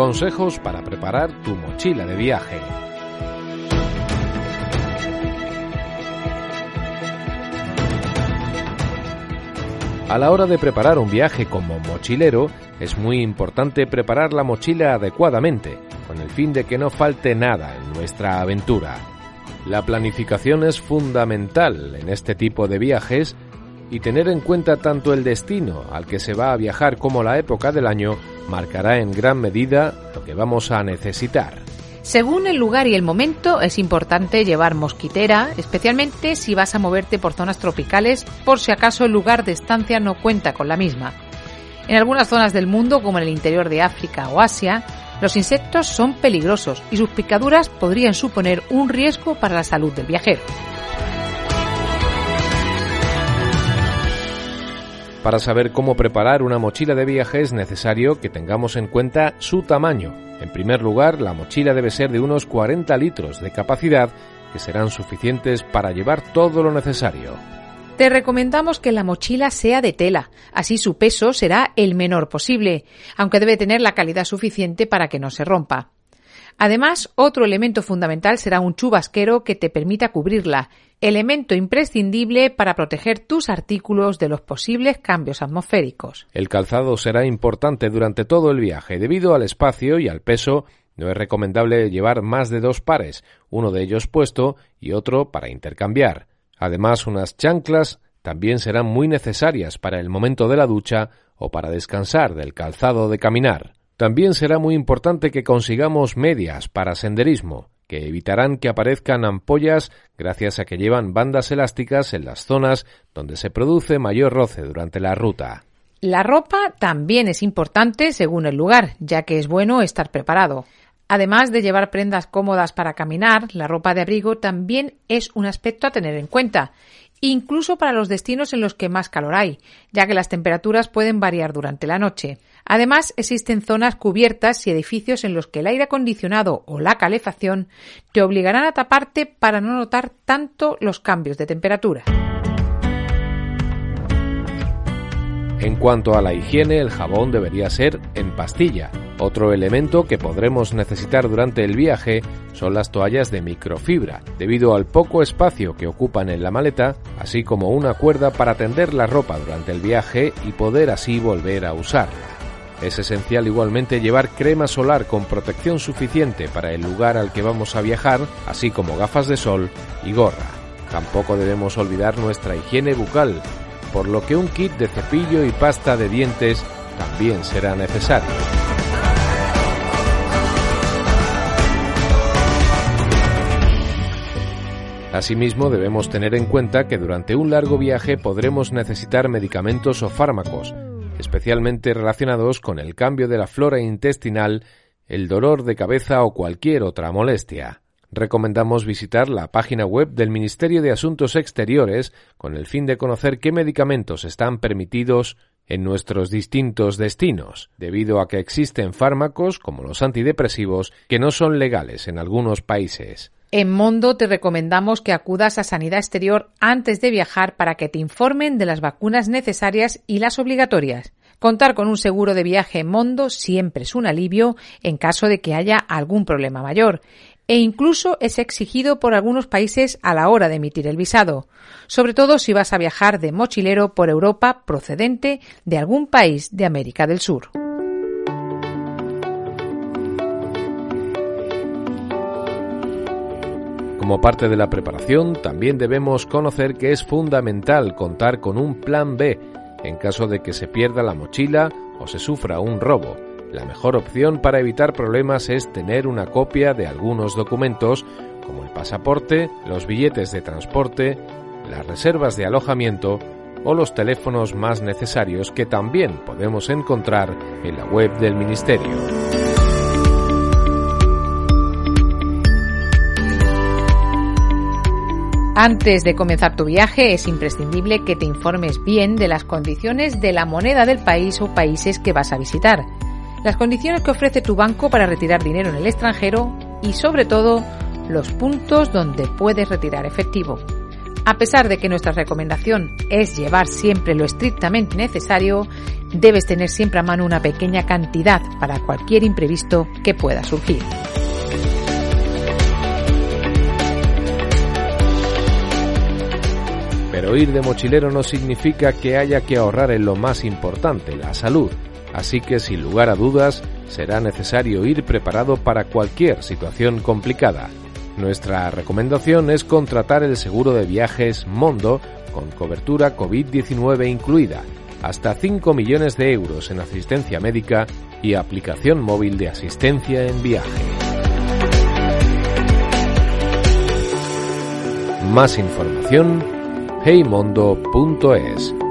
Consejos para preparar tu mochila de viaje. A la hora de preparar un viaje como mochilero, es muy importante preparar la mochila adecuadamente, con el fin de que no falte nada en nuestra aventura. La planificación es fundamental en este tipo de viajes y tener en cuenta tanto el destino al que se va a viajar como la época del año marcará en gran medida lo que vamos a necesitar. Según el lugar y el momento, es importante llevar mosquitera, especialmente si vas a moverte por zonas tropicales, por si acaso el lugar de estancia no cuenta con la misma. En algunas zonas del mundo, como en el interior de África o Asia, los insectos son peligrosos y sus picaduras podrían suponer un riesgo para la salud del viajero. Para saber cómo preparar una mochila de viaje es necesario que tengamos en cuenta su tamaño. En primer lugar, la mochila debe ser de unos 40 litros de capacidad, que serán suficientes para llevar todo lo necesario. Te recomendamos que la mochila sea de tela, así su peso será el menor posible, aunque debe tener la calidad suficiente para que no se rompa. Además, otro elemento fundamental será un chubasquero que te permita cubrirla, elemento imprescindible para proteger tus artículos de los posibles cambios atmosféricos. El calzado será importante durante todo el viaje. Debido al espacio y al peso, no es recomendable llevar más de dos pares, uno de ellos puesto y otro para intercambiar. Además, unas chanclas también serán muy necesarias para el momento de la ducha o para descansar del calzado de caminar. También será muy importante que consigamos medias para senderismo, que evitarán que aparezcan ampollas gracias a que llevan bandas elásticas en las zonas donde se produce mayor roce durante la ruta. La ropa también es importante según el lugar, ya que es bueno estar preparado. Además de llevar prendas cómodas para caminar, la ropa de abrigo también es un aspecto a tener en cuenta, incluso para los destinos en los que más calor hay, ya que las temperaturas pueden variar durante la noche. Además, existen zonas cubiertas y edificios en los que el aire acondicionado o la calefacción te obligarán a taparte para no notar tanto los cambios de temperatura. En cuanto a la higiene, el jabón debería ser en pastilla. Otro elemento que podremos necesitar durante el viaje son las toallas de microfibra, debido al poco espacio que ocupan en la maleta, así como una cuerda para tender la ropa durante el viaje y poder así volver a usarla. Es esencial igualmente llevar crema solar con protección suficiente para el lugar al que vamos a viajar, así como gafas de sol y gorra. Tampoco debemos olvidar nuestra higiene bucal, por lo que un kit de cepillo y pasta de dientes también será necesario. Asimismo, debemos tener en cuenta que durante un largo viaje podremos necesitar medicamentos o fármacos, especialmente relacionados con el cambio de la flora intestinal, el dolor de cabeza o cualquier otra molestia recomendamos visitar la página web del Ministerio de Asuntos Exteriores con el fin de conocer qué medicamentos están permitidos en nuestros distintos destinos, debido a que existen fármacos como los antidepresivos que no son legales en algunos países. En Mondo te recomendamos que acudas a Sanidad Exterior antes de viajar para que te informen de las vacunas necesarias y las obligatorias. Contar con un seguro de viaje en Mondo siempre es un alivio en caso de que haya algún problema mayor e incluso es exigido por algunos países a la hora de emitir el visado, sobre todo si vas a viajar de mochilero por Europa procedente de algún país de América del Sur. Como parte de la preparación, también debemos conocer que es fundamental contar con un plan B en caso de que se pierda la mochila o se sufra un robo la mejor opción para evitar problemas es tener una copia de algunos documentos como el pasaporte, los billetes de transporte, las reservas de alojamiento o los teléfonos más necesarios que también podemos encontrar en la web del Ministerio. Antes de comenzar tu viaje es imprescindible que te informes bien de las condiciones de la moneda del país o países que vas a visitar las condiciones que ofrece tu banco para retirar dinero en el extranjero y sobre todo los puntos donde puedes retirar efectivo. A pesar de que nuestra recomendación es llevar siempre lo estrictamente necesario, debes tener siempre a mano una pequeña cantidad para cualquier imprevisto que pueda surgir. Pero ir de mochilero no significa que haya que ahorrar en lo más importante, la salud. Así que sin lugar a dudas, será necesario ir preparado para cualquier situación complicada. Nuestra recomendación es contratar el seguro de viajes Mondo con cobertura COVID-19 incluida, hasta 5 millones de euros en asistencia médica y aplicación móvil de asistencia en viaje. Más información heymondo.es